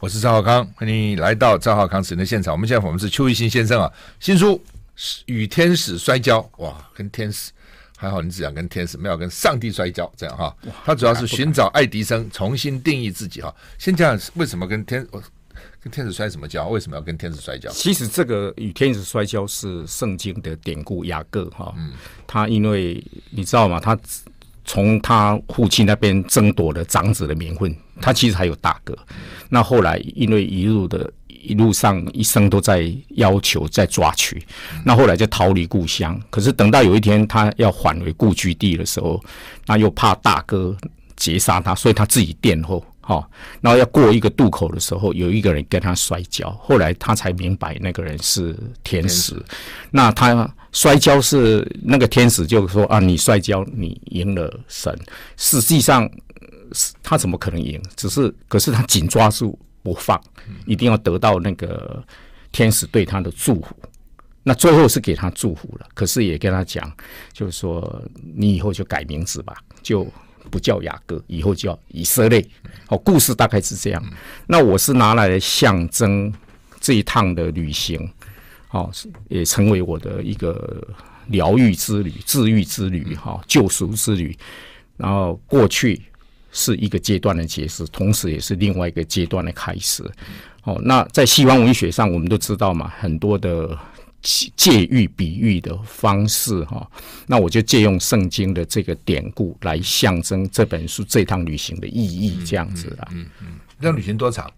我是赵浩康，欢迎来到赵浩康主持的现场。我们现在我们是邱玉新先生啊，新书《与天使摔跤》哇，跟天使还好，你只想跟天使，没有跟上帝摔跤这样哈。他主要是寻找爱迪生，重新定义自己哈。先讲为什么跟天跟天使摔什么跤？为什么要跟天使摔跤？其实这个与天使摔跤是圣经的典故，雅各哈，嗯，他因为你知道吗？他从他父亲那边争夺了长子的名分，他其实还有大哥。那后来因为一路的一路上一生都在要求在抓取，那后来就逃离故乡。可是等到有一天他要返回故居地的时候，那又怕大哥劫杀他，所以他自己殿后。好，然后要过一个渡口的时候，有一个人跟他摔跤，后来他才明白那个人是天使。那他摔跤是那个天使就说啊，你摔跤你赢了神。实际上，他怎么可能赢？只是可是他紧抓住不放，一定要得到那个天使对他的祝福。那最后是给他祝福了，可是也跟他讲，就是说你以后就改名字吧，就。不叫雅各，以后叫以色列。好，故事大概是这样。那我是拿来象征这一趟的旅行，好，也成为我的一个疗愈之旅、治愈之旅、哈救赎之旅。然后过去是一个阶段的结束，同时也是另外一个阶段的开始。好，那在西方文学上，我们都知道嘛，很多的。借喻比喻的方式哈，那我就借用圣经的这个典故来象征这本书这趟旅行的意义，这样子啦。嗯嗯，这旅行多长？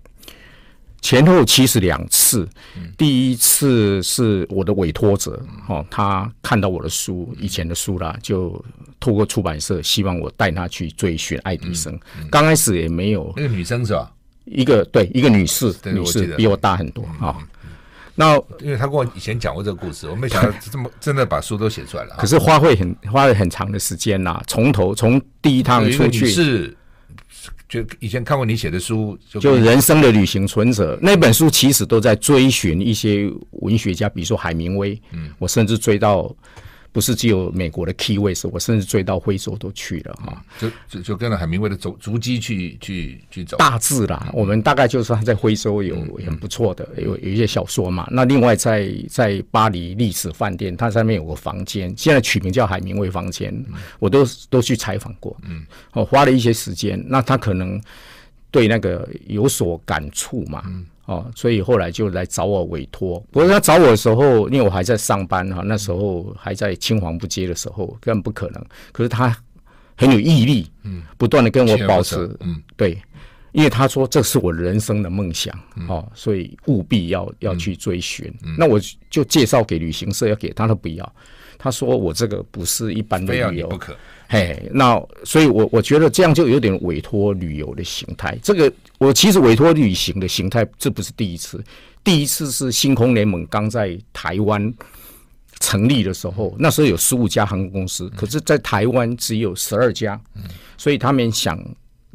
前后其实两次。第一次是我的委托者哈，他看到我的书以前的书啦，就透过出版社希望我带他去追寻爱迪生。刚开始也没有。那个女生是吧？一个对，一个女士，女士比我大很多啊。那因为他跟我以前讲过这个故事，我没想到这么真的把书都写出来了。可是花费很花了很长的时间呐，从头从第一趟出去是就以前看过你写的书，就人生的旅行存折那本书，其实都在追寻一些文学家，比如说海明威，嗯，我甚至追到。不是只有美国的 Key West，我甚至追到非洲都去了哈，就就就跟着海明威的足足迹去去去走。大致啦，我们大概就是他在非洲有很不错的有有一些小说嘛。那另外在在巴黎历史饭店，它上面有个房间，现在取名叫海明威房间，我都都去采访过，嗯，我花了一些时间。那他可能对那个有所感触嘛。哦，所以后来就来找我委托。不过他找我的时候，因为我还在上班哈，那时候还在青黄不接的时候，根本不可能。可是他很有毅力，嗯，不断的跟我保持，嗯，对，因为他说这是我人生的梦想，哦，所以务必要要去追寻。那我就介绍给旅行社要给他，他不要，他说我这个不是一般的旅游，不可。嘿，那所以我，我我觉得这样就有点委托旅游的形态。这个我其实委托旅行的形态，这不是第一次。第一次是星空联盟刚在台湾成立的时候，那时候有十五家航空公司，可是，在台湾只有十二家，所以他们想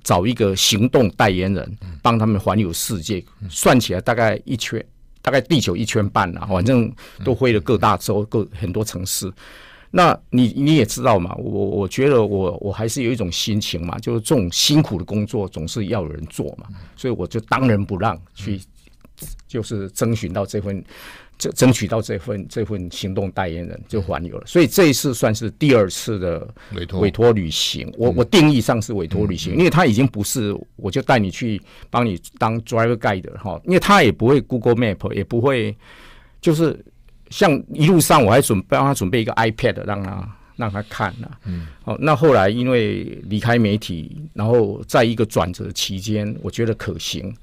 找一个行动代言人，帮他们环游世界。算起来大概一圈，大概地球一圈半了，反正都飞了各大洲、各很多城市。那你你也知道嘛，我我觉得我我还是有一种心情嘛，就是这种辛苦的工作总是要有人做嘛，所以我就当仁不让去，就是征询到这份，争争取到这份这份行动代言人就环游了。所以这一次算是第二次的委托。委托旅行，我我定义上是委托旅行，因为他已经不是我就带你去帮你当 driver guide 哈，因为他也不会 Google Map，也不会就是。像一路上我还准备帮他准备一个 iPad 让他让他看呐，嗯，哦，那后来因为离开媒体，然后在一个转折期间，我觉得可行，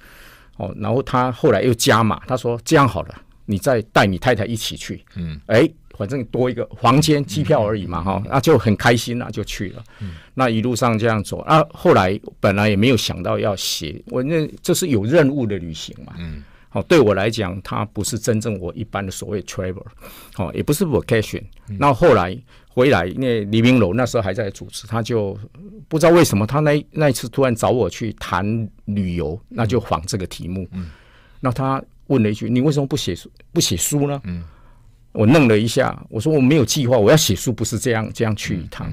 哦，然后他后来又加码，他说这样好了，你再带你太太一起去，嗯，哎，反正多一个房间机票而已嘛，哈，那就很开心了，就去了，嗯，那一路上这样走，啊，后来本来也没有想到要写，我那这是有任务的旅行嘛，嗯。哦，对我来讲，它不是真正我一般的所谓 travel，哦，也不是 vacation。那后来回来，因为黎明楼那时候还在主持，他就不知道为什么，他那那一次突然找我去谈旅游，那就仿这个题目。嗯，那他问了一句：“你为什么不写书？不写书呢？”嗯，我愣了一下，我说：“我没有计划，我要写书不是这样这样去一趟。”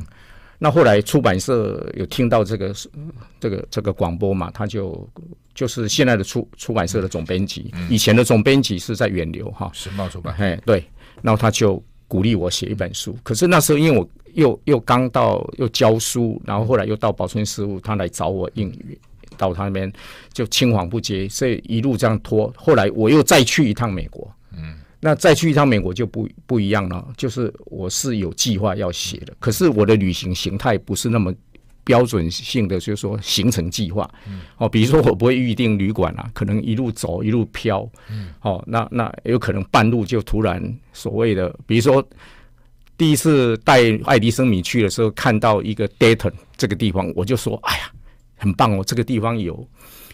那后来出版社有听到这个这个这个广播嘛，他就。就是现在的出出版社的总编辑，以前的总编辑是在远流哈，时报出版，哎对，然后他就鼓励我写一本书。可是那时候因为我又又刚到又教书，然后后来又到保存事务，他来找我应约，到他那边就青黄不接，所以一路这样拖。后来我又再去一趟美国，嗯，那再去一趟美国就不不一样了，就是我是有计划要写的，可是我的旅行形态不是那么。标准性的就是说行程计划，哦，比如说我不会预定旅馆啊，可能一路走一路飘，嗯哦，那那有可能半路就突然所谓的，比如说第一次带爱迪生米去的时候，看到一个 Dayton 这个地方，我就说，哎呀，很棒哦，这个地方有。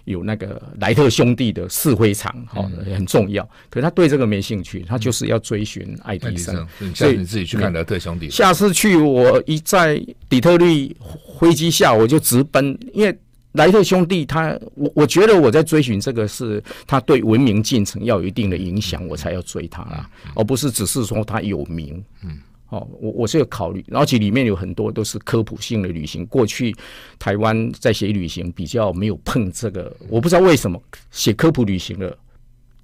有那个莱特兄弟的试挥场，好，很重要。可是他对这个没兴趣，他就是要追寻爱迪生。所以你自己去看莱特兄弟。下次去，我一在底特律飞机下，我就直奔，因为莱特兄弟他，我我觉得我在追寻这个是他对文明进程要有一定的影响，我才要追他啦，而不是只是说他有名。嗯。哦，我我是有考虑，而且里面有很多都是科普性的旅行。过去台湾在写旅行比较没有碰这个，我不知道为什么写科普旅行的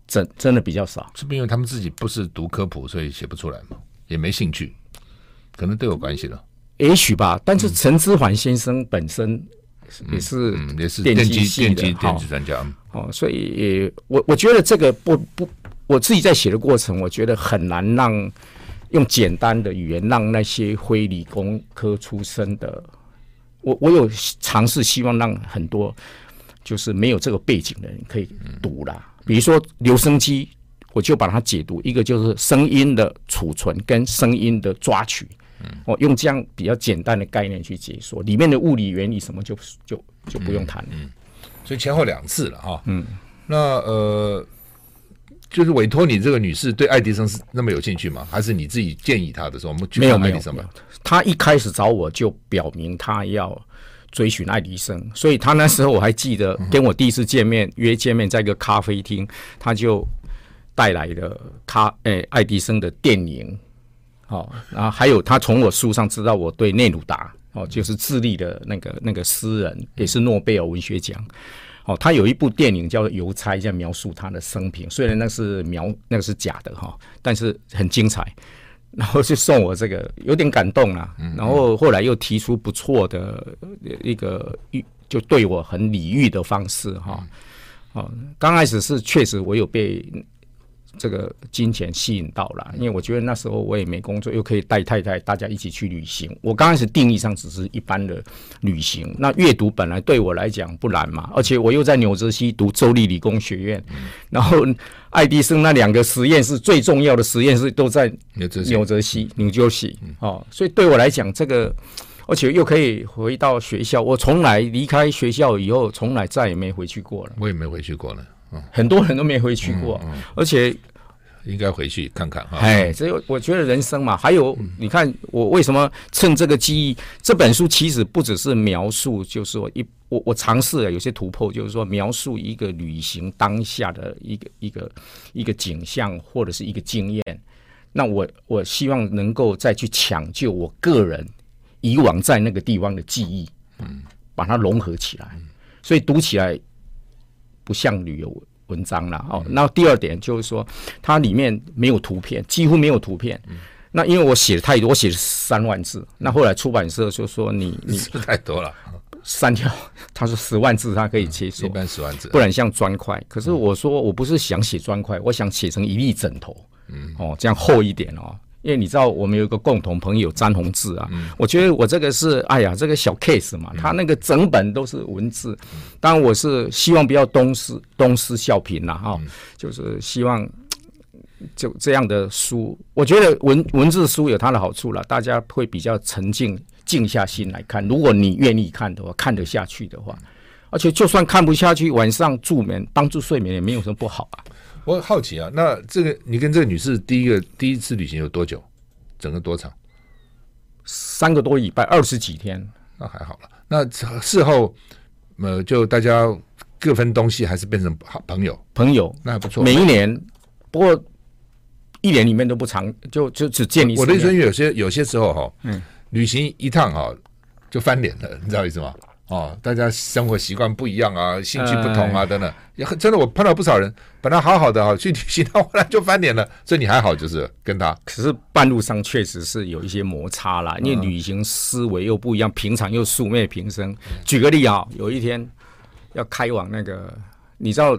真真的比较少。是不是因为他们自己不是读科普，所以写不出来嘛？也没兴趣，可能都有关系了。也许吧。但是陈之环先生本身也是也是电机电机电机专家哦，所以我我觉得这个不不，我自己在写的过程，我觉得很难让。用简单的语言让那些非理工科出身的，我我有尝试希望让很多就是没有这个背景的人可以读啦。比如说留声机，我就把它解读一个就是声音的储存跟声音的抓取，我用这样比较简单的概念去解说里面的物理原理什么就就就不用谈了。嗯，所以前后两次了哈。嗯，那呃。就是委托你这个女士对爱迪生是那么有兴趣吗？还是你自己建议她的时候，我们去看爱迪生吧。她一开始找我就表明她要追寻爱迪生，所以她那时候我还记得跟我第一次见面约见面在一个咖啡厅，她就带来了咖诶、欸、爱迪生的电影，哦，然后还有她从我书上知道我对内鲁达哦，就是智利的那个那个诗人，也是诺贝尔文学奖。哦，他有一部电影叫做《邮差》，在描述他的生平。虽然那是描，那个是假的哈，但是很精彩。然后就送我这个，有点感动啦。然后后来又提出不错的一个，就对我很礼遇的方式哈。哦，刚开始是确实我有被。这个金钱吸引到了，因为我觉得那时候我也没工作，又可以带太太大家一起去旅行。我刚开始定义上只是一般的旅行，那阅读本来对我来讲不难嘛，而且我又在纽泽西读州立理工学院，然后爱迪生那两个实验室最重要的实验室都在纽泽西，纽泽西哦，所以对我来讲这个，而且又可以回到学校，我从来离开学校以后，从来再也没回去过了。我也没回去过了。很多人都没回去过，而且应该回去看看哈。哎，所以我觉得人生嘛，还有你看，我为什么趁这个机会，这本书其实不只是描述，就是说一我我尝试了有些突破，就是说描述一个旅行当下的一个一个一个景象或者是一个经验。那我我希望能够再去抢救我个人以往在那个地方的记忆，嗯，把它融合起来，所以读起来。不像旅游文章了哦。那第二点就是说，它里面没有图片，几乎没有图片。那因为我写的太多，我写了三万字。那后来出版社就说你你太多了，删掉。他说十万字他可以接受，一般十万字，不然像砖块。可是我说我不是想写砖块，我想写成一粒枕头。嗯哦，这样厚一点哦。因为你知道，我们有一个共同朋友詹宏志啊，嗯、我觉得我这个是，哎呀，这个小 case 嘛，他那个整本都是文字，当然我是希望不要东施东施效颦了哈，就是希望就这样的书，我觉得文文字书有它的好处了，大家会比较沉静，静下心来看。如果你愿意看的话，看得下去的话，而且就算看不下去，晚上助眠帮助睡眠也没有什么不好啊。我好奇啊，那这个你跟这个女士第一个第一次旅行有多久？整个多长？三个多礼拜，二十几天，那还好了。那事后呃，就大家各分东西，还是变成好朋友？朋友那还不错。每一年，不过一年里面都不长，就就只见一次。我的意思，有些有些时候哈，嗯，旅行一趟哈就翻脸了，你知道意思吗？哦，大家生活习惯不一样啊，兴趣不同啊，等等，也很真的，我碰到不少人，本来好好的哈，去旅行到后来就翻脸了。所以你还好，就是跟他，可是半路上确实是有一些摩擦啦，因为旅行思维又不一样，平常又素昧平生。举个例啊，有一天要开往那个，你知道，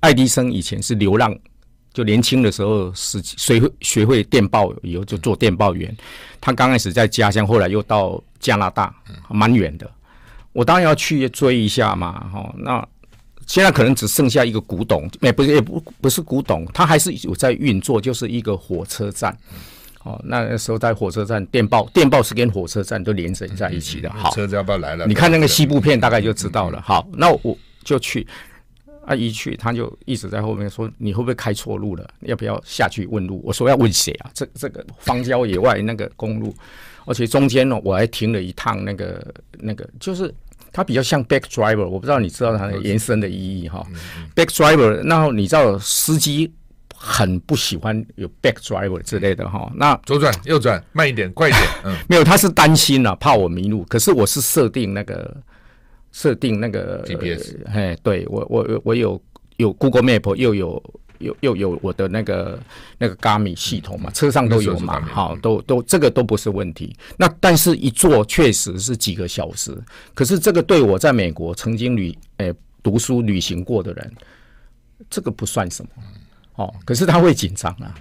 爱迪生以前是流浪。就年轻的时候是学会学会电报以后就做电报员，他刚开始在家乡，后来又到加拿大，蛮远的。我当然要去追一下嘛，哈。那现在可能只剩下一个古董，也不是也不不是古董，它还是有在运作，就是一个火车站。哦，那时候在火车站电报，电报是跟火车站都连着在一起的。好，车子要不要来了？你看那个西部片，大概就知道了。好，那我就去。啊，一去他就一直在后面说：“你会不会开错路了？要不要下去问路？”我说：“要问谁啊？这这个 荒郊野外那个公路，而且中间呢，我还停了一趟那个那个，就是它比较像 back driver，我不知道你知道它的延伸的意义哈。back driver，然后你知道司机很不喜欢有 back driver 之类的哈。那左转右转，慢一点，快一点。嗯，没有，他是担心啊，怕我迷路。可是我是设定那个。设定那个 GPS，哎，对我我我有有 Google Map，又有又又有我的那个那个 Garmin 系统嘛，车上都有嘛，好，都都这个都不是问题。那但是一坐确实是几个小时，可是这个对我在美国曾经旅诶读书旅行过的人，这个不算什么，哦，可是他会紧张啊。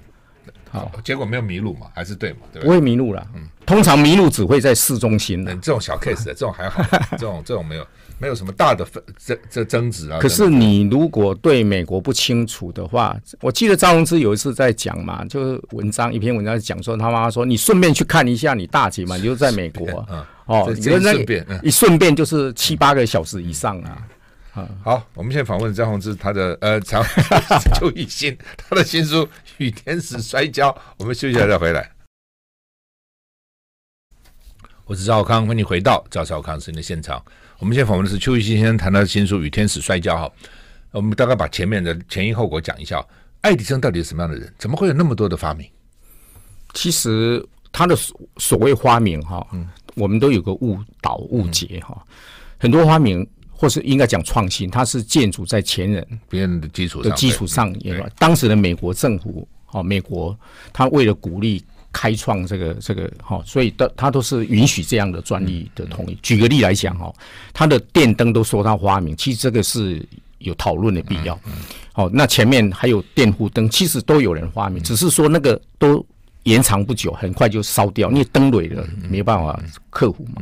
好，结果没有迷路嘛，还是对嘛？对不，不会迷路了。嗯，通常迷路只会在市中心的。嗯，这种小 case 的这种还好，这种这种没有没有什么大的争这争执啊。可是你如果对美国不清楚的话，我记得张宏之有一次在讲嘛，就是文章一篇文章讲说他妈妈说你顺便去看一下你大姐嘛，你就在美国。嗯，哦，你顺便，一顺便就是七八个小时以上啊。好，我们现在访问张宏志，他的呃，长邱奕欣，他的新书《与天使摔跤》。我们休息一下再回来。我是赵少康，欢迎回到赵少康时间的现场。我们现在访问的是邱奕欣先生，谈到的新书《与天使摔跤》。哈，我们大概把前面的前因后果讲一下。爱迪生到底是什么样的人？怎么会有那么多的发明？其实他的所所谓发明，哈，嗯，我们都有个误导误解，哈，很多发明。或是应该讲创新，它是建筑在前人别人的基础的基础上。当时的美国政府，哦，美国他为了鼓励开创这个这个，哈，所以的他都是允许这样的专利的同意。举个例来讲，哦，他的电灯都说他发明，其实这个是有讨论的必要。好，那前面还有电弧灯，其实都有人发明，只是说那个都延长不久，很快就烧掉，因为灯蕊的没办法克服嘛。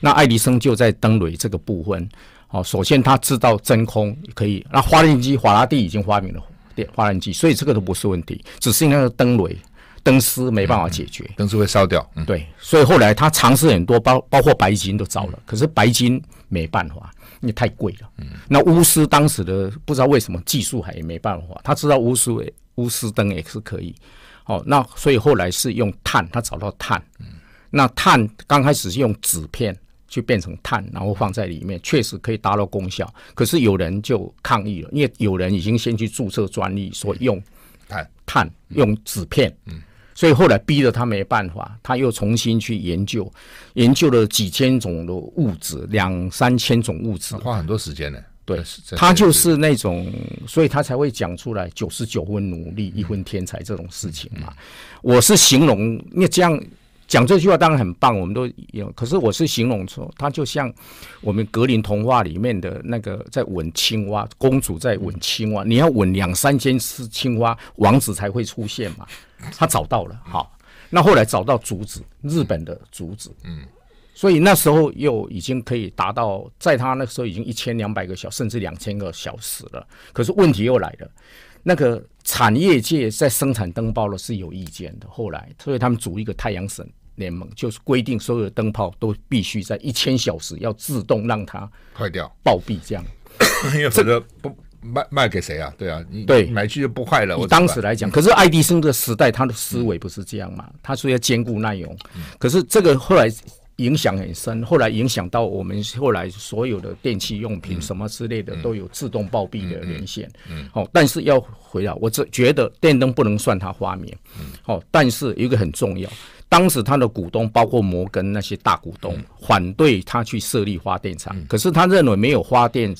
那爱迪生就在灯蕊这个部分。好，首先他知道真空可以，那发电机法拉第已经发明了电发电机，所以这个都不是问题，只是那个灯垒灯丝没办法解决，灯丝会烧掉。对，所以后来他尝试很多，包包括白金都糟了，可是白金没办法，因为太贵了。嗯，那钨丝当时的不知道为什么技术还没办法，他知道钨丝钨丝灯也是可以。哦，那所以后来是用碳，他找到碳。嗯，那碳刚开始是用纸片。去变成碳，然后放在里面，确实可以达到功效。可是有人就抗议了，因为有人已经先去注册专利，说用碳碳用纸片，嗯，所以后来逼得他没办法，他又重新去研究，研究了几千种的物质，两三千种物质，花很多时间呢。对，他就是那种，所以他才会讲出来九十九分努力，一分天才这种事情嘛。我是形容，因为这样。讲这句话当然很棒，我们都有。可是我是形容说，它就像我们格林童话里面的那个在吻青蛙，公主在吻青蛙，你要吻两三千只青蛙，王子才会出现嘛。他找到了，好，那后来找到竹子，日本的竹子，嗯，所以那时候又已经可以达到，在他那时候已经一千两百个小时，甚至两千个小时了。可是问题又来了。那个产业界在生产灯泡了是有意见的，后来所以他们组一个太阳神联盟，就是规定所有的灯泡都必须在一千小时要自动让它坏掉暴毙，这样，因为否则不卖卖给谁啊？对啊，你对买去就不坏了。我当时来讲，可是爱迪生的时代，他的思维不是这样嘛？嗯、他说要兼顾耐用，嗯、可是这个后来。影响很深，后来影响到我们后来所有的电器用品什么之类的都有自动暴毙的连线。嗯，好，但是要回到，我只觉得电灯不能算他发明。嗯，好，但是有一个很重要，当时他的股东包括摩根那些大股东反对他去设立发电厂，可是他认为没有发电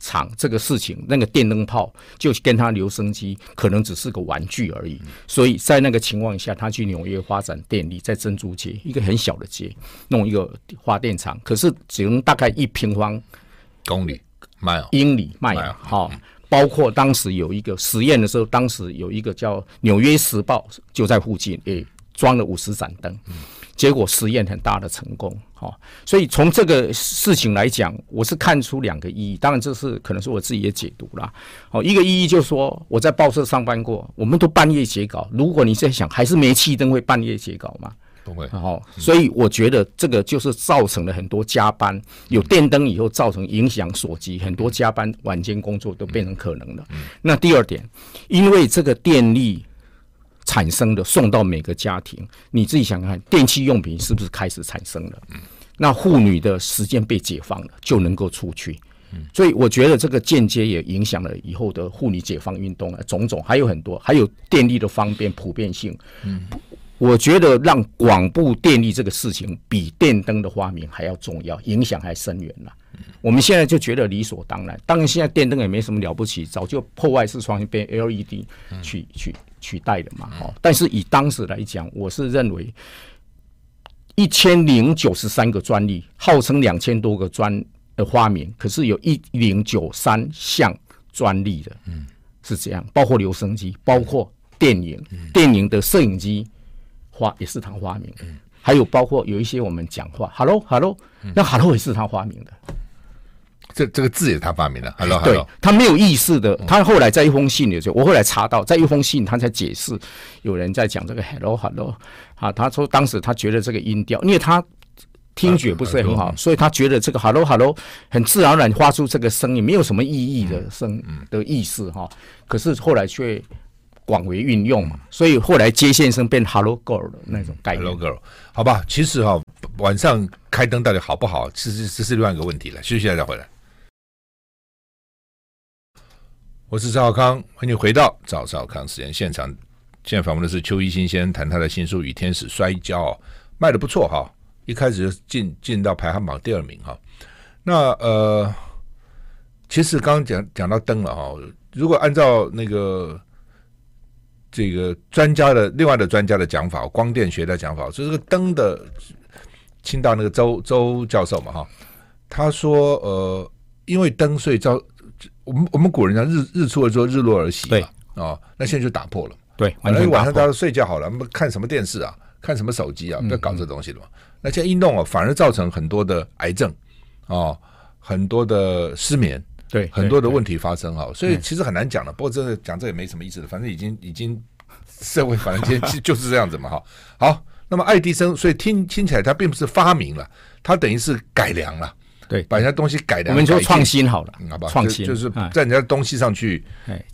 厂这个事情，那个电灯泡就跟他留声机可能只是个玩具而已。所以在那个情况下，他去纽约发展电力，在珍珠街一个很小的街弄一个发电厂，可是只能大概一平方公里、英里、迈好。包括当时有一个实验的时候，当时有一个叫《纽约时报》就在附近，诶，装了五十盏灯，结果实验很大的成功，哈。所以从这个事情来讲，我是看出两个意义。当然，这是可能是我自己的解读啦。好，一个意义就是说，我在报社上班过，我们都半夜写稿。如果你在想，还是煤气灯会半夜写稿吗？然后，所以我觉得这个就是造成了很多加班。有电灯以后，造成影响所及，很多加班晚间工作都变成可能了。那第二点，因为这个电力产生的送到每个家庭，你自己想想看，电器用品是不是开始产生了？那妇女的时间被解放了，就能够出去。所以我觉得这个间接也影响了以后的妇女解放运动啊，种种还有很多，还有电力的方便普遍性。我觉得让广布电力这个事情比电灯的发明还要重要，影响还深远了。我们现在就觉得理所当然，当然现在电灯也没什么了不起，早就破坏式创新变 LED 取取取代的嘛。哦，但是以当时来讲，我是认为一千零九十三个专利，号称两千多个专的发明，可是有一零九三项专利的，嗯，是这样，包括留声机，包括电影，电影的摄影机。发也是他发明，还有包括有一些我们讲话，hello hello，那 hello 也是他发明的，这这个字也是他发明的 Hello，, hello 对，他没有意识的，他后来在一封信里就，我后来查到，在一封信他才解释，有人在讲这个 hello hello，啊，他说当时他觉得这个音调，因为他听觉不是很好，所以他觉得这个 hello hello 很自然而然发出这个声音，没有什么意义的声的意思哈，可是后来却。广为运用嘛，所以后来接线生变 Hello Girl 的那种概念。Hello Girl，好吧，其实哈、哦，晚上开灯到底好不好，其实这是另外一个问题了。休息一下再回来。我是赵少康，欢迎回到赵少康实验现场。现在访问的是邱一新先生，谈他的新书《与天使摔跤》，卖得不错哈，一开始就进进到排行榜第二名哈。那呃，其实刚刚讲讲到灯了哈，如果按照那个。这个专家的另外的专家的讲法，光电学的讲法，就是这个灯的清大那个周周教授嘛，哈，他说，呃，因为灯，所以照我们我们古人讲日日出而作，日落而息，嘛啊、哦，那现在就打破了，对，本来晚上大家睡觉好了，我们看什么电视啊，看什么手机啊，不要搞这东西了嘛。那现在一弄啊，反而造成很多的癌症啊、哦，很多的失眠。对，很多的问题发生哈，所以其实很难讲了。不过真的讲这也没什么意思的，反正已经已经 社会反正 就就是这样子嘛哈。好，那么爱迪生，所以听听起来他并不是发明了，他等于是改良了。对，把人家东西改良，我们说创新好了，好吧？创新就，是在人家东西上去，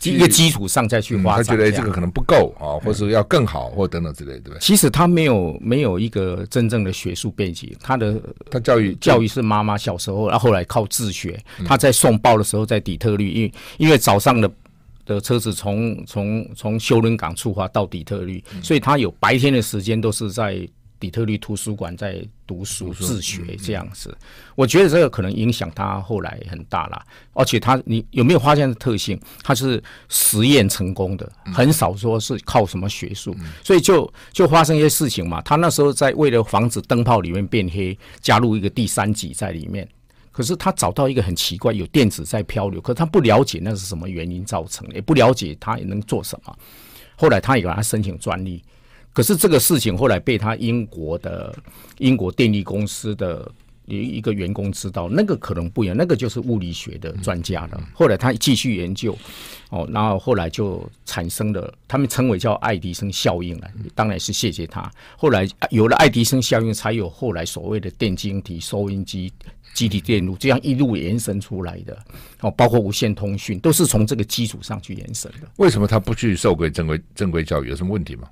一个基础上再去。他觉得这个可能不够啊，或者要更好，或等等之类，对不对？其实他没有没有一个真正的学术背景，他的他教育教育是妈妈小时候，然后后来靠自学。他在送报的时候，在底特律，因为因为早上的的车子从从从休伦港出发到底特律，所以他有白天的时间都是在。底特律图书馆在读书自学这样子，我觉得这个可能影响他后来很大了。而且他，你有没有发现的特性？他是实验成功的，很少说是靠什么学术，所以就就发生一些事情嘛。他那时候在为了防止灯泡里面变黑，加入一个第三级在里面。可是他找到一个很奇怪，有电子在漂流，可是他不了解那是什么原因造成的，也不了解他也能做什么。后来他也给他申请专利。可是这个事情后来被他英国的英国电力公司的一一个员工知道，那个可能不一样，那个就是物理学的专家了。后来他继续研究，哦，然后后来就产生了，他们称为叫爱迪生效应了。当然是谢谢他。后来有了爱迪生效应，才有后来所谓的电晶体、收音机、积体电路这样一路延伸出来的。哦，包括无线通讯，都是从这个基础上去延伸的。为什么他不去受规正规正规教育？有什么问题吗？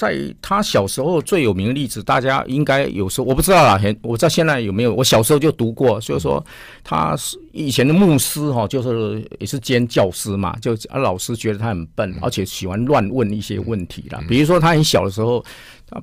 在他小时候最有名的例子，大家应该有时候我不知道啦，很我知道现在有没有？我小时候就读过，就是说他是以前的牧师哈，就是也是兼教师嘛，就啊老师觉得他很笨，而且喜欢乱问一些问题啦。比如说他很小的时候，他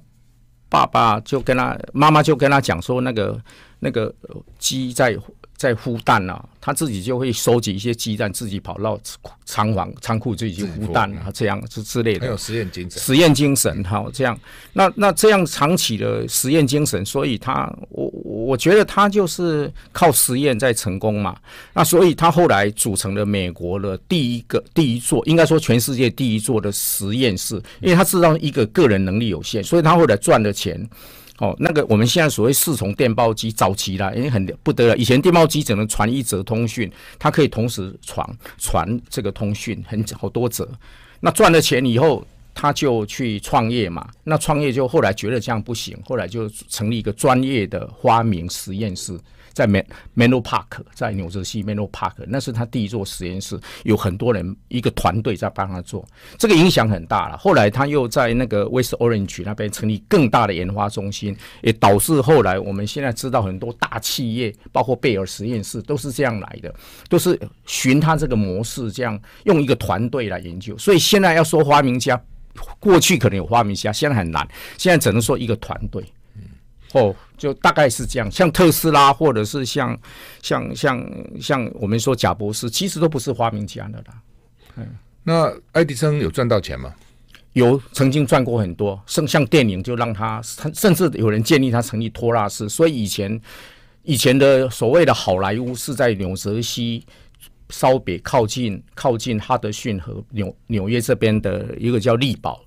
爸爸就跟他妈妈就跟他讲说，那个那个鸡在。在孵蛋啊，他自己就会收集一些鸡蛋，自己跑到仓房、仓库自己去孵蛋啊，这样之之类的。很有实验精神。实验精神，好，这样。那那这样长期的实验精神，所以他我我觉得他就是靠实验在成功嘛。那所以他后来组成了美国的第一个第一座，应该说全世界第一座的实验室，因为他知道一个个人能力有限，所以他后来赚的钱。哦，那个我们现在所谓四重电报机早期啦，因为很不得了。以前电报机只能传一则通讯，它可以同时传传这个通讯，很好多则。那赚了钱以后，他就去创业嘛。那创业就后来觉得这样不行，后来就成立一个专业的发明实验室。在 Menlo Park，在纽泽西 Menlo Park，那是他第一座实验室，有很多人一个团队在帮他做，这个影响很大了。后来他又在那个 West Orange 那边成立更大的研发中心，也导致后来我们现在知道很多大企业，包括贝尔实验室都是这样来的，都是循他这个模式，这样用一个团队来研究。所以现在要说发明家，过去可能有发明家，现在很难，现在只能说一个团队。哦，就大概是这样，像特斯拉，或者是像像像像我们说贾博士，其实都不是发明家的啦。嗯，那爱迪生有赚到钱吗？有，曾经赚过很多。像像电影，就让他，他甚至有人建议他成立托拉斯。所以以前以前的所谓的好莱坞是在纽泽西稍北靠近靠近哈德逊和纽纽约这边的一个叫利宝，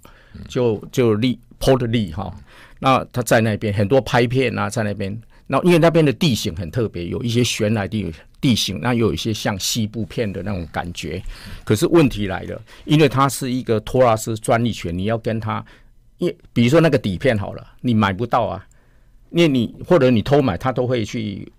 就就利 Port Lee 哈。那他在那边很多拍片啊，在那边。那因为那边的地形很特别，有一些悬崖地地形，那又有一些像西部片的那种感觉。可是问题来了，因为它是一个托拉斯专利权，你要跟他，因比如说那个底片好了，你买不到啊，因为你或者你偷买，他都会去，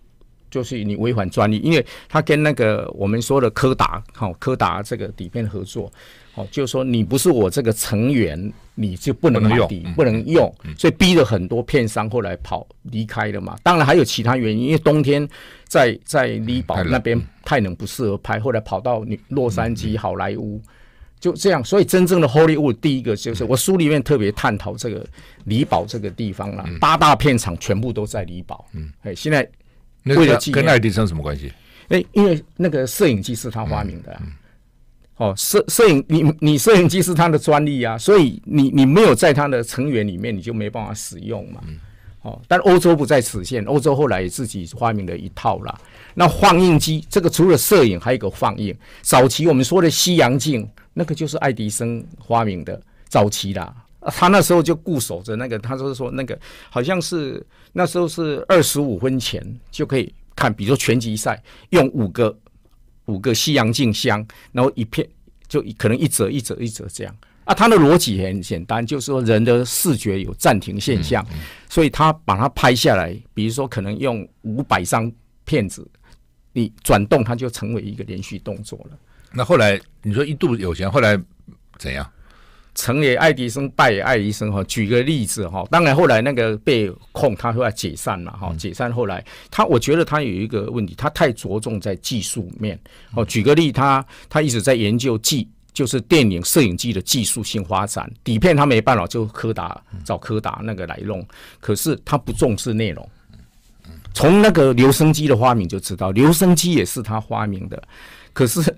就是你违反专利，因为他跟那个我们说的柯达，好柯达这个底片合作。哦，就是说你不是我这个成员，你就不能买底，不能用，所以逼了很多片商后来跑离开了嘛。当然还有其他原因，因为冬天在在李堡那边太冷不适合拍，后来跑到洛杉矶好莱坞，就这样。所以真正的 Hollywood 第一个就是我书里面特别探讨这个李堡这个地方啦，八大片场全部都在李堡。嗯，哎，现在为了跟爱迪生什么关系？哎，因为那个摄影机是他发明的。哦，摄摄影，你你摄影机是他的专利啊，所以你你没有在他的成员里面，你就没办法使用嘛。哦，但欧洲不在此限，欧洲后来也自己发明了一套啦。那放映机这个除了摄影，还有一个放映。早期我们说的西洋镜，那个就是爱迪生发明的，早期啦。他那时候就固守着那个，他就是说那个好像是那时候是二十五分钱就可以看，比如说拳击赛用五个。五个西洋镜箱，然后一片就可能一折一折一折这样啊。他的逻辑很简单，就是说人的视觉有暂停现象，嗯嗯、所以他把它拍下来。比如说，可能用五百张片子，你转动它就成为一个连续动作了。那后来你说一度有钱，后来怎样？成也爱迪生，败也爱迪生哈。举个例子哈，当然后来那个被控，他后来解散了哈。解散后来，他我觉得他有一个问题，他太着重在技术面。哦，举个例，他他一直在研究技，就是电影摄影机的技术性发展。底片他没办法，就柯达找柯达那个来弄，可是他不重视内容。从那个留声机的发明就知道，留声机也是他发明的，可是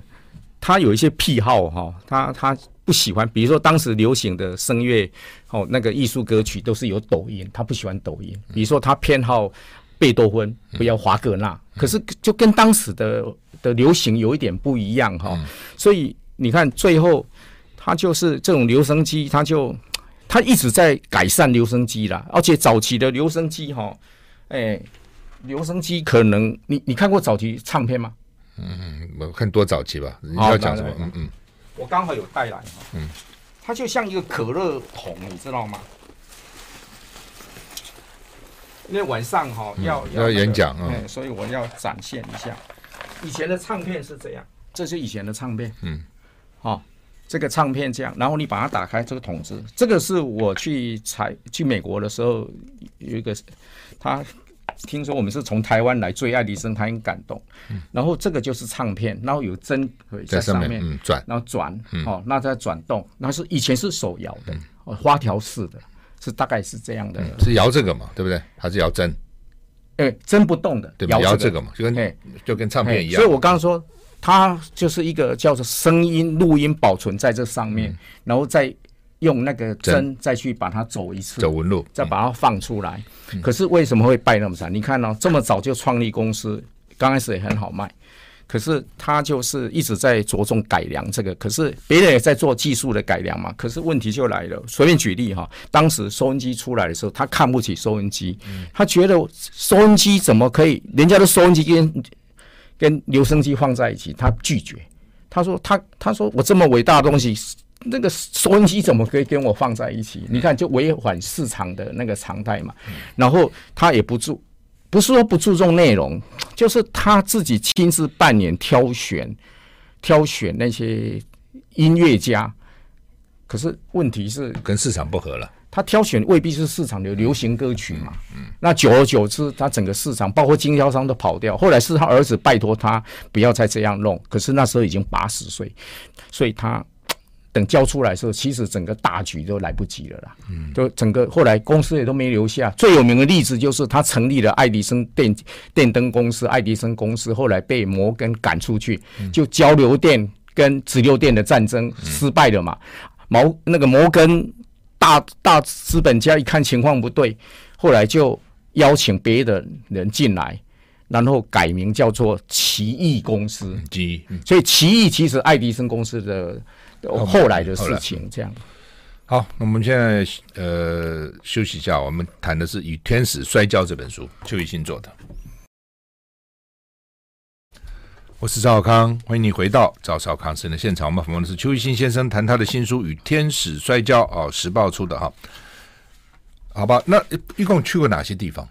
他有一些癖好哈，他他。不喜欢，比如说当时流行的声乐哦，那个艺术歌曲都是有抖音，他不喜欢抖音。比如说他偏好贝多芬，不要华格纳，可是就跟当时的的流行有一点不一样哈。所以你看，最后他就是这种留声机，他就他一直在改善留声机啦。而且早期的留声机哈，哎，留声机可能你你看过早期唱片吗？嗯，我看多早期吧。你要讲什么？嗯嗯。我刚好有带来，嗯，它就像一个可乐桶，你知道吗？因为晚上哈要要演讲啊，所以我要展现一下。以前的唱片是这样，这是以前的唱片，嗯，好，这个唱片这样，然后你把它打开，这个桶子，这个是我去采去美国的时候有一个他。听说我们是从台湾来追爱迪生，他很感动。嗯、然后这个就是唱片，然后有针在上面，嗯、转，然后转，哦，那在转动，那是以前是手摇的，哦，花条式的，是大概是这样的，是摇这个嘛，对不对？还是摇针？哎，针不动的，对吧？摇这个嘛，就跟就跟唱片一样。所以我刚刚说，它就是一个叫做声音录音保存在这上面，然后再。用那个针再去把它走一次，走纹路，再把它放出来。可是为什么会败那么惨？你看哦，这么早就创立公司，刚开始也很好卖，可是他就是一直在着重改良这个。可是别人也在做技术的改良嘛。可是问题就来了，随便举例哈，当时收音机出来的时候，他看不起收音机，他觉得收音机怎么可以？人家的收音机跟跟留声机放在一起，他拒绝。他说他他说我这么伟大的东西。那个收音机怎么可以跟我放在一起？你看，就违反市场的那个常态嘛。然后他也不注，不是说不注重内容，就是他自己亲自扮演挑选、挑选那些音乐家。可是问题是跟市场不合了。他挑选未必是市场的流行歌曲嘛。嗯。那久而久之，他整个市场包括经销商都跑掉。后来是他儿子拜托他不要再这样弄。可是那时候已经八十岁，所以他。等交出来的时候，其实整个大局都来不及了啦。嗯，就整个后来公司也都没留下。最有名的例子就是他成立了爱迪生电电灯公司，爱迪生公司后来被摩根赶出去，就交流电跟直流电的战争失败了嘛。毛那个摩根大大资本家一看情况不对，后来就邀请别的人进来，然后改名叫做奇异公司。所以奇异其实爱迪生公司的。后来的事情这样。好，那我们现在呃休息一下，我们谈的是《与天使摔跤》这本书，邱一新做的。我是赵少康，欢迎你回到赵少康时间的现场。我们访问的是邱一新先生，谈他的新书《与天使摔跤》哦，时报出的哈。好吧，那一共去过哪些地方？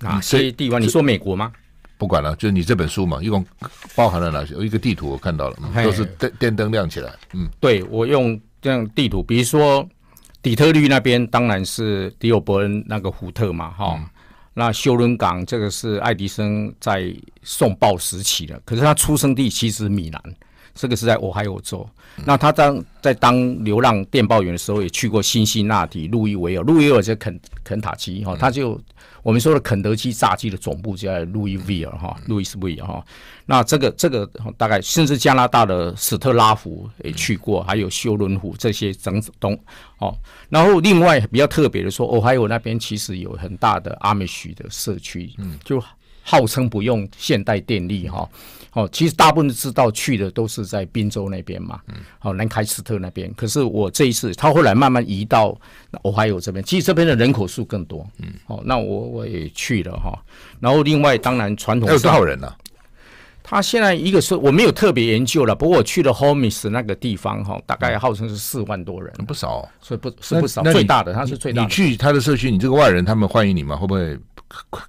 哪些地方？你说美国吗？不管了，就是你这本书嘛，一共包含了哪些？有一个地图我看到了，都是电电灯亮起来。嗯，对，我用这样地图，比如说底特律那边当然是迪欧伯恩那个福特嘛，哈、嗯。那休伦港这个是爱迪生在送报时期的，可是他出生地其实米兰，这个是在俄亥俄州。嗯、那他当在当流浪电报员的时候，也去过辛辛那提、路易维尔、路易维尔在肯肯塔基哈，他就。我们说的肯德基炸鸡的总部就在路易维尔哈，路易斯维尔哈。那这个这个大概甚至加拿大的史特拉福也去过，还有休伦湖这些整东哦。然后另外比较特别的说，俄亥俄那边其实有很大的阿美许的社区，嗯，就号称不用现代电力哈。哦，其实大部分知道去的都是在宾州那边嘛，嗯，好，南开斯特那边。可是我这一次，他后来慢慢移到我还有这边，其实这边的人口数更多，嗯，好，那我我也去了哈。然后另外，当然传统上有多少人呢？他现在一个是我没有特别研究了，不过我去了 Homies 那个地方哈，大概号称是四万多人，不少，所以不是不少，最大的他是最大的。你去他的社区，你这个外人他们欢迎你吗？会不会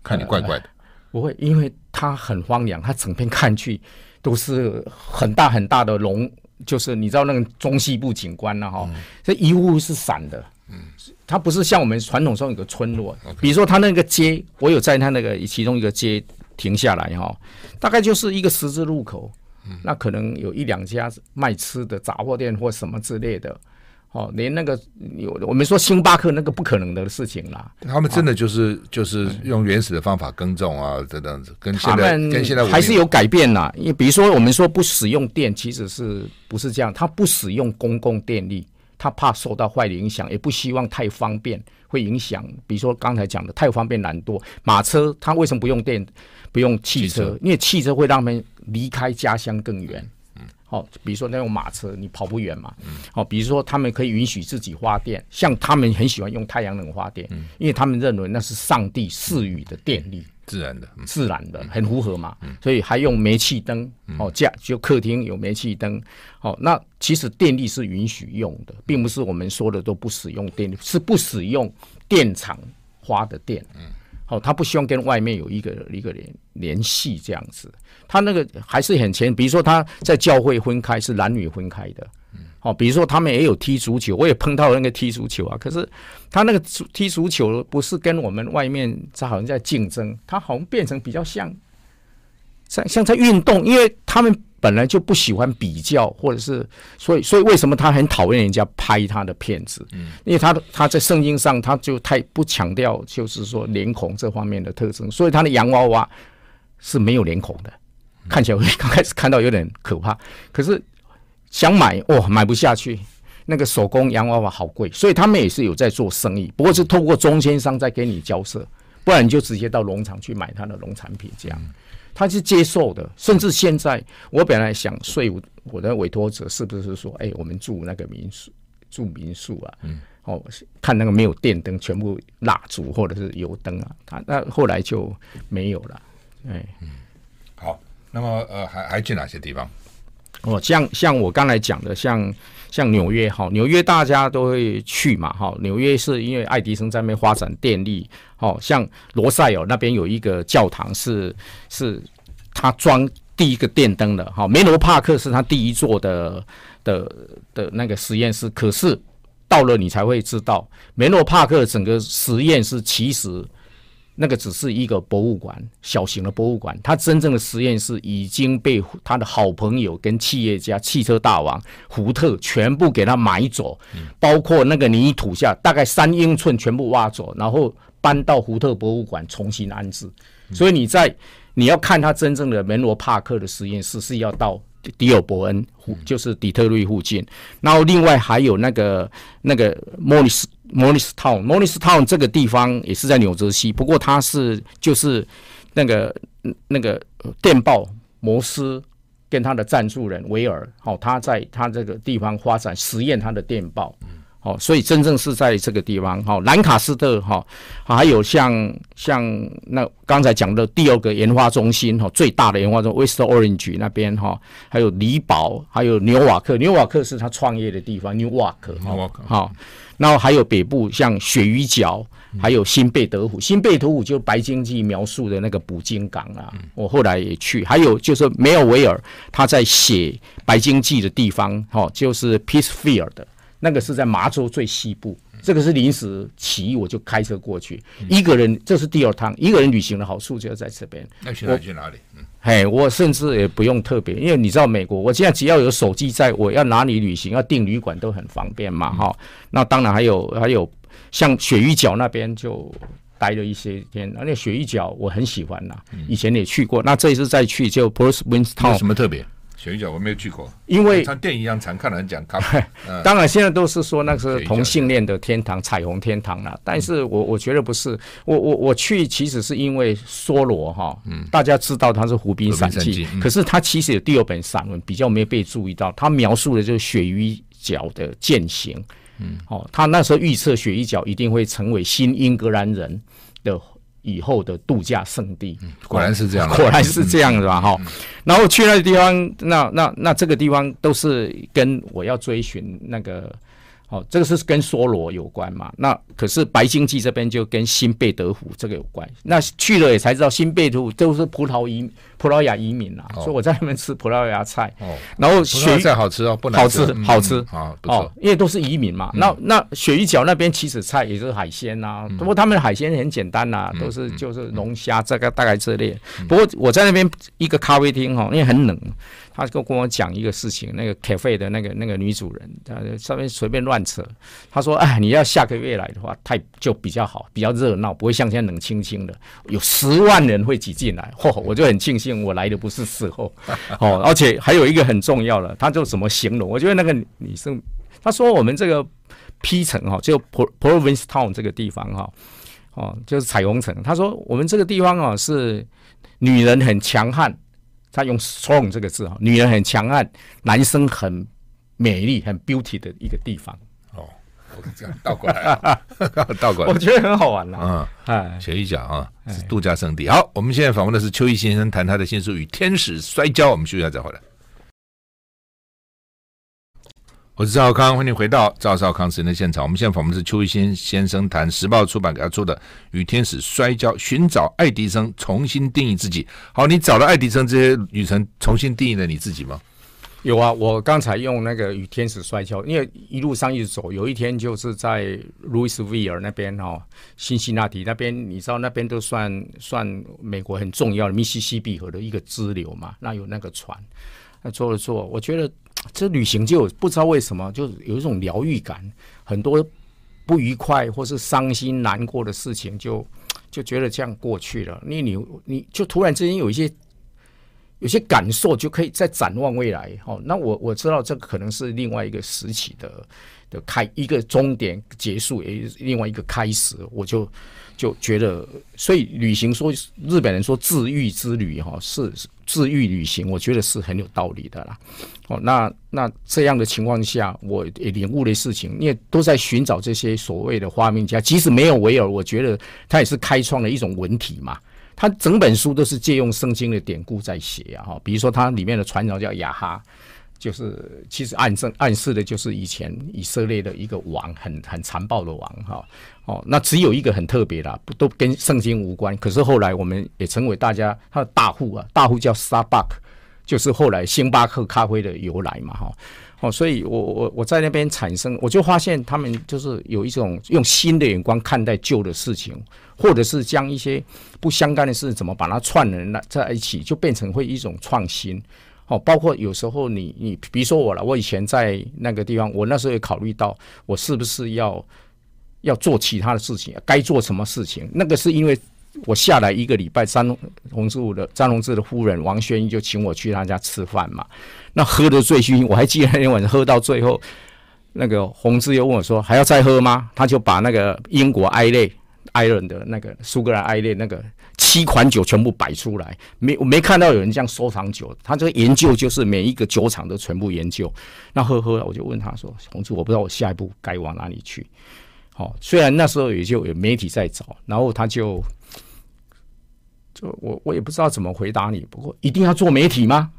看你怪怪的？不会，因为它很荒凉，它整片看去都是很大很大的龙，就是你知道那个中西部景观了哈，这一屋是散的，嗯，它不是像我们传统上有个村落，比如说它那个街，我有在它那个其中一个街停下来哈，大概就是一个十字路口，那可能有一两家卖吃的杂货店或什么之类的。哦，连那个有我们说星巴克那个不可能的事情啦。他们真的就是、啊、就是用原始的方法耕种啊，这样子跟现在跟现在还是有改变啦。因为比如说我们说不使用电，其实是不是这样？他不使用公共电力，他怕受到坏的影响，也不希望太方便会影响。比如说刚才讲的太方便懒惰，马车他为什么不用电？不用汽车？汽车因为汽车会让他们离开家乡更远。好，比如说那种马车，你跑不远嘛。好，比如说他们可以允许自己发电，像他们很喜欢用太阳能发电，因为他们认为那是上帝赐予的电力，自然的，自然的，很符合嘛。所以还用煤气灯，哦，家就客厅有煤气灯。好，那其实电力是允许用的，并不是我们说的都不使用电力，是不使用电厂花的电。好，他不希望跟外面有一个一个联联系这样子。他那个还是很前，比如说他在教会分开是男女分开的，哦，比如说他们也有踢足球，我也碰到那个踢足球啊。可是他那个踢足球不是跟我们外面在好像在竞争，他好像变成比较像像像在运动，因为他们本来就不喜欢比较，或者是所以所以为什么他很讨厌人家拍他的片子？嗯，因为他他在圣经上他就太不强调，就是说脸孔这方面的特征，所以他的洋娃娃是没有脸孔的，看起来会刚开始看到有点可怕，可是。想买哦，买不下去。那个手工洋娃娃好贵，所以他们也是有在做生意，不过是透过中间商在给你交涉，不然你就直接到农场去买他的农产品。这样，他是接受的。甚至现在，我本来想说我的委托者是不是说，哎，我们住那个民宿，住民宿啊，嗯哦，看那个没有电灯，全部蜡烛或者是油灯啊，他那后来就没有了。哎，嗯，好，那么呃，还还去哪些地方？哦，像像我刚才讲的，像像纽约哈，纽约大家都会去嘛哈。纽约是因为爱迪生在那边发展电力，哦，像罗塞尔那边有一个教堂是是他装第一个电灯的哈。梅罗帕克是他第一座的的的那个实验室，可是到了你才会知道，梅罗帕克整个实验室其实。那个只是一个博物馆，小型的博物馆。他真正的实验室已经被他的好朋友跟企业家、汽车大王福特全部给他买走，包括那个泥土下大概三英寸全部挖走，然后搬到福特博物馆重新安置。所以你在你要看他真正的门罗帕克的实验室，是要到迪尔伯恩，就是底特律附近。然后另外还有那个那个莫里斯。Morristown，Morristown 这个地方也是在纽泽西，不过它是就是那个那个电报摩斯跟他的赞助人维尔，好，他在他这个地方发展实验他的电报，好，所以真正是在这个地方，好，兰卡斯特哈，还有像像那刚才讲的第二个研发中心哈，最大的研发中心 West Orange 那边哈，还有李堡，还有纽瓦克，纽瓦克是他创业的地方，Newark，好。然后还有北部像鳕鱼角，还有新贝德湖。新贝德湖就是白鲸记描述的那个捕鲸港啊。我后来也去，还有就是梅尔维尔他在写白鲸记的地方，哈，就是 Peacefield，的那个是在麻州最西部。这个是临时起意，我就开车过去，一个人，这是第二趟，一个人旅行的好处就在这边。那去哪去哪里？嗯。嘿，我甚至也不用特别，因为你知道美国，我现在只要有手机在，我要哪里旅行，要订旅馆都很方便嘛，哈、嗯。那当然还有还有像鳕鱼角那边就待了一些天，那鳕鱼角我很喜欢呐，以前也去过，那这一次再去就有什么特别？鳕鱼角我没有去过，因为像电影一样常看人讲咖 当然，现在都是说那是同性恋的天堂，彩虹天堂了。但是我我觉得不是，我我我去其实是因为梭罗哈，嗯，大家知道他是《湖滨散记》，可是他其实有第二本散文比较没被注意到，他描述的就是鳕鱼角的践行，嗯，哦，他那时候预测鳕鱼角一定会成为新英格兰人的。以后的度假胜地，果然是这样，果然是这样的吧？哈，然后去那个地方，那那那这个地方都是跟我要追寻那个。哦，这个是跟梭罗有关嘛？那可是白经济这边就跟新贝德湖这个有关。那去了也才知道，新贝德湖都是葡萄移葡萄牙移民啊，哦、所以我在那边吃葡萄牙菜。哦，然后鳕鱼菜好吃哦，不好吃，好吃啊，哦，因为都是移民嘛。嗯、那那鳕鱼角那边其实菜也是海鲜呐、啊，嗯、不过他们的海鲜很简单呐、啊，都是就是龙虾这个大概这类。嗯、不过我在那边一个咖啡厅哈，因为很冷。他就跟我讲一个事情，那个 cafe 的那个那个女主人，她上面随便乱扯。他说：“哎，你要下个月来的话，太就比较好，比较热闹，不会像现在冷清清的，有十万人会挤进来。嚯、我就很庆幸我来的不是时候。哦，而且还有一个很重要的，他就怎么形容？我觉得那个女生，他说我们这个 P 城哈，就 Provincetown 这个地方哈，哦，就是彩虹城。他说我们这个地方啊，是女人很强悍。”他用 “strong” 这个字哈，女人很强悍，男生很美丽、很 beauty 的一个地方。哦，我这样倒过来、啊，倒过来，我觉得很好玩啦。嗯，哎，鳕鱼角啊，是度假胜地。好，我们现在访问的是邱毅先生，谈他的新书《与天使摔跤》。我们休息一下再回来。我是赵少康，欢迎回到赵少康时间的现场。我们现在访问的是邱毅先先生谈时报出版给他出的《与天使摔跤：寻找爱迪生，重新定义自己》。好，你找了爱迪生这些旅程，重新定义了你自己吗？有啊，我刚才用那个与天使摔跤，因为一路上一直走，有一天就是在路易斯维尔那边哦，辛辛那提那边，你知道那边都算算美国很重要的密西西比河的一个支流嘛，那有那个船，那坐了坐，我觉得这旅行就不知道为什么就有一种疗愈感，很多不愉快或是伤心难过的事情就就觉得这样过去了，你你你就突然之间有一些。有些感受就可以再展望未来，哦，那我我知道这可能是另外一个时期的的开一个终点结束，也另外一个开始，我就就觉得，所以旅行说日本人说治愈之旅，哈，是治愈旅行，我觉得是很有道理的啦。哦，那那这样的情况下，我也领悟的事情，因为都在寻找这些所谓的发明家，即使没有维尔，我觉得他也是开创了一种文体嘛。他整本书都是借用圣经的典故在写啊，哈，比如说他里面的船长叫亚哈，就是其实暗示暗示的就是以前以色列的一个王，很很残暴的王，哈，哦，那只有一个很特别的，不都跟圣经无关。可是后来我们也成为大家他的大户啊，大户叫 Starbucks，就是后来星巴克咖啡的由来嘛，哈。哦所以我我我在那边产生，我就发现他们就是有一种用新的眼光看待旧的事情，或者是将一些不相干的事怎么把它串联在一起，就变成会一种创新。哦，包括有时候你你比如说我了，我以前在那个地方，我那时候也考虑到我是不是要要做其他的事情，该做什么事情。那个是因为。我下来一个礼拜，张宏志的张宏志的夫人王宣一就请我去他家吃饭嘛。那喝得醉醺，我还记得那天晚上喝到最后，那个宏志又问我说：“还要再喝吗？”他就把那个英国艾类艾伦的那个苏格兰艾类那个七款酒全部摆出来，没我没看到有人这样收藏酒。他这个研究就是每一个酒厂都全部研究。那喝喝了，我就问他说：“宏志，我不知道我下一步该往哪里去。”好，虽然那时候也就有媒体在找，然后他就。就我我也不知道怎么回答你，不过一定要做媒体吗？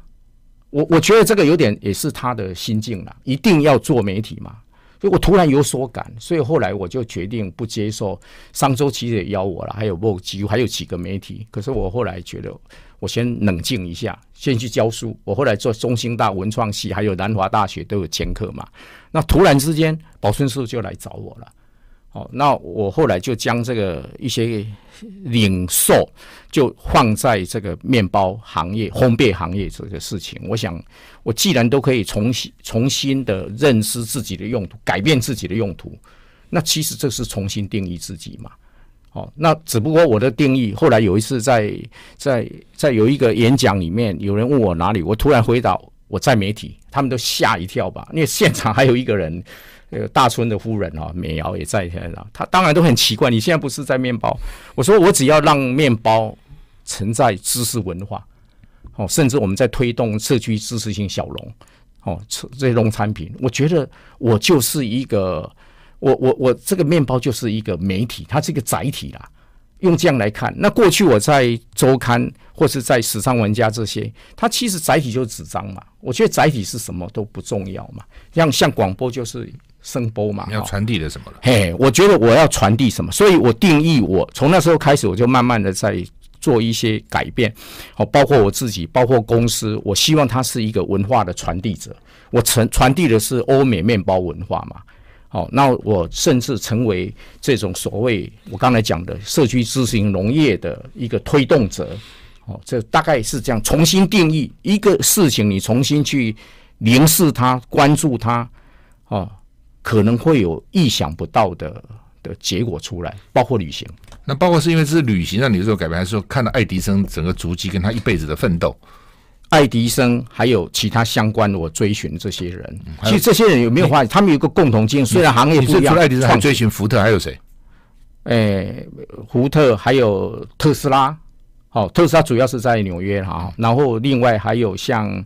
我我觉得这个有点也是他的心境了，一定要做媒体吗？所以我突然有所感，所以后来我就决定不接受。上周其实也邀我了，还有报几还有几个媒体，可是我后来觉得我先冷静一下，先去教书。我后来做中兴大文创系，还有南华大学都有兼课嘛。那突然之间，宝春树就来找我了。哦，那我后来就将这个一些领受就放在这个面包行业、烘焙行业这个事情。我想，我既然都可以重新重新的认识自己的用途，改变自己的用途，那其实这是重新定义自己嘛。哦，那只不过我的定义，后来有一次在在在有一个演讲里面，有人问我哪里，我突然回答我在媒体，他们都吓一跳吧，因为现场还有一个人。呃大村的夫人啊，美瑶也在现场，他当然都很奇怪。你现在不是在面包？我说我只要让面包承载知识文化，哦，甚至我们在推动社区知识性小农，哦，这些农产品，我觉得我就是一个，我我我这个面包就是一个媒体，它是一个载体啦。用这样来看，那过去我在周刊或是在时尚玩家这些，它其实载体就是纸张嘛。我觉得载体是什么都不重要嘛，像像广播就是。声波嘛，你要传递的什么了？嘿，我觉得我要传递什么，所以我定义我从那时候开始，我就慢慢的在做一些改变，好，包括我自己，包括公司，我希望它是一个文化的传递者，我传传递的是欧美面包文化嘛，好，那我甚至成为这种所谓我刚才讲的社区知识型农业的一个推动者，哦，这大概是这样，重新定义一个事情，你重新去凝视它，关注它，哦。可能会有意想不到的的结果出来，包括旅行。那包括是因为是旅行让你有所改变，还是说看到爱迪生整个足迹跟他一辈子的奋斗？爱迪生还有其他相关的我追寻这些人，其实这些人有没有发现？他们有一个共同经验，虽然行业不一样。除了爱迪生，还追寻福特，还有谁？诶，福特还有特斯拉。好，特斯拉主要是在纽约哈，然后另外还有像。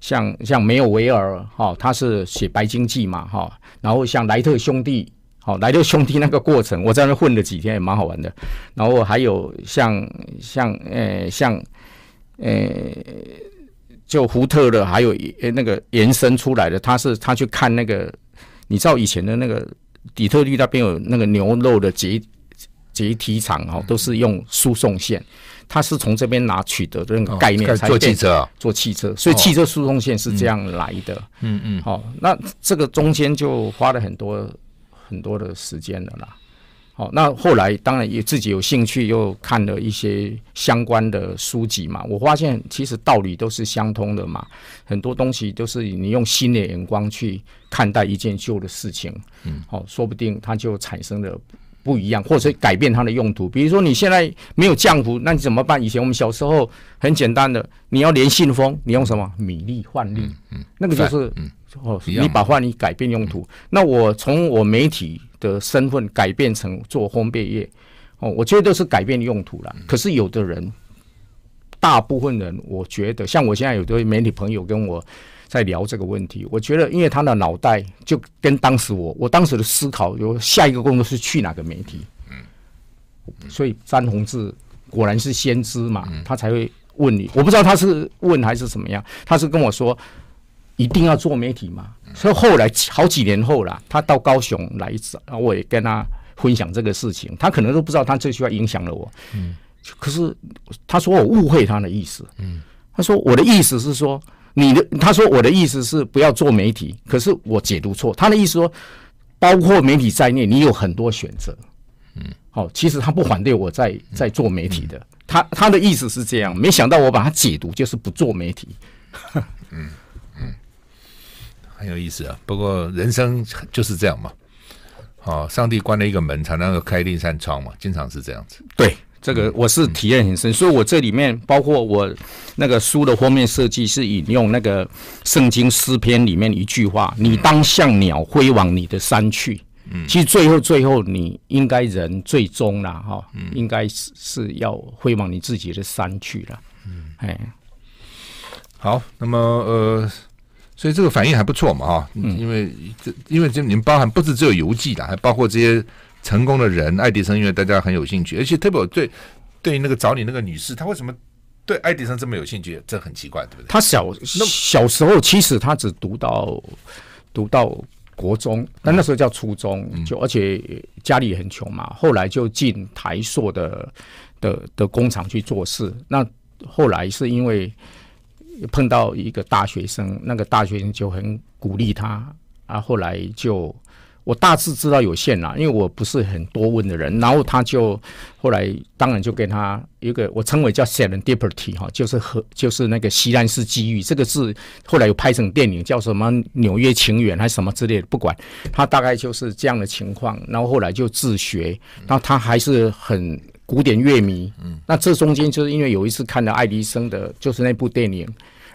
像像梅有维尔哈，他是写白经济嘛哈，然后像莱特兄弟，好莱特兄弟那个过程，我在那混了几天也蛮好玩的。然后还有像像呃像呃就福特的，还有那个延伸出来的，他是他去看那个，你知道以前的那个底特律那边有那个牛肉的结集体厂哈，都是用输送线。他是从这边拿取得的那个概念，才做汽车，做汽车，所以汽车输送线是这样来的。嗯嗯，好，那这个中间就花了很多很多的时间了啦。好，那后来当然也自己有兴趣，又看了一些相关的书籍嘛。我发现其实道理都是相通的嘛，很多东西都是你用新的眼光去看待一件旧的事情，嗯，好，说不定它就产生了不一样，或者改变它的用途。比如说你现在没有浆糊，那你怎么办？以前我们小时候很简单的，你要连信封，你用什么？米粒换粒，嗯，那个就是，嗯，哦，你把话你改变用途。那我从我媒体。的身份改变成做烘焙业，哦，我觉得都是改变用途了。可是有的人，大部分人，我觉得像我现在有的媒体朋友跟我在聊这个问题，我觉得因为他的脑袋就跟当时我，我当时的思考有下一个工作是去哪个媒体，所以詹宏志果然是先知嘛，他才会问你，我不知道他是问还是怎么样，他是跟我说。一定要做媒体嘛？所以后来好几年后了，他到高雄来一次，我也跟他分享这个事情。他可能都不知道他这句话影响了我。嗯，可是他说我误会他的意思。嗯，他说我的意思是说你的，他说我的意思是不要做媒体，可是我解读错。他的意思说，包括媒体在内，你有很多选择。嗯，好，其实他不反对我在在做媒体的。他他的意思是这样，没想到我把他解读就是不做媒体。嗯。很有意思啊，不过人生就是这样嘛。好，上帝关了一个门，才能够开另一扇窗嘛，经常是这样子。对，这个我是体验很深，嗯、所以我这里面包括我那个书的封面设计是引用那个圣经诗篇里面一句话：“嗯、你当像鸟飞往你的山去。”嗯，其实最后最后你应该人最终啦，哈，嗯、应该是是要飞往你自己的山去了。嗯，哎，好，那么呃。所以这个反应还不错嘛，哈，因为这因为这你们包含不止只有游记的，还包括这些成功的人，爱迪生，因为大家很有兴趣，而且特别对对于那个找你那个女士，她为什么对爱迪生这么有兴趣？这很奇怪，对不对？她小那小时候其实她只读到读到国中，但那时候叫初中，就而且家里也很穷嘛，后来就进台塑的的的工厂去做事。那后来是因为。碰到一个大学生，那个大学生就很鼓励他啊。后来就我大致知道有限了，因为我不是很多问的人。然后他就后来当然就跟他一个我称为叫 serendipity 哈，就是和就是那个西兰式机遇这个字，后来有拍成电影叫什么纽约情缘还是什么之类的，不管他大概就是这样的情况。然后后来就自学，然后他还是很。古典乐迷，嗯，那这中间就是因为有一次看了爱迪生的，就是那部电影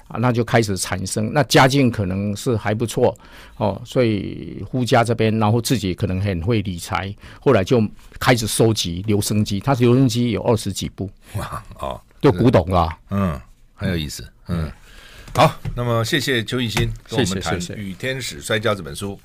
啊，那就开始产生。那家境可能是还不错哦，所以夫家这边，然后自己可能很会理财，后来就开始收集留声机。他是留声机有二十几部，哇哦，就古董啊，嗯，很有意思，嗯，好，那么谢谢邱奕欣跟我们谈《与天使摔跤》这本书。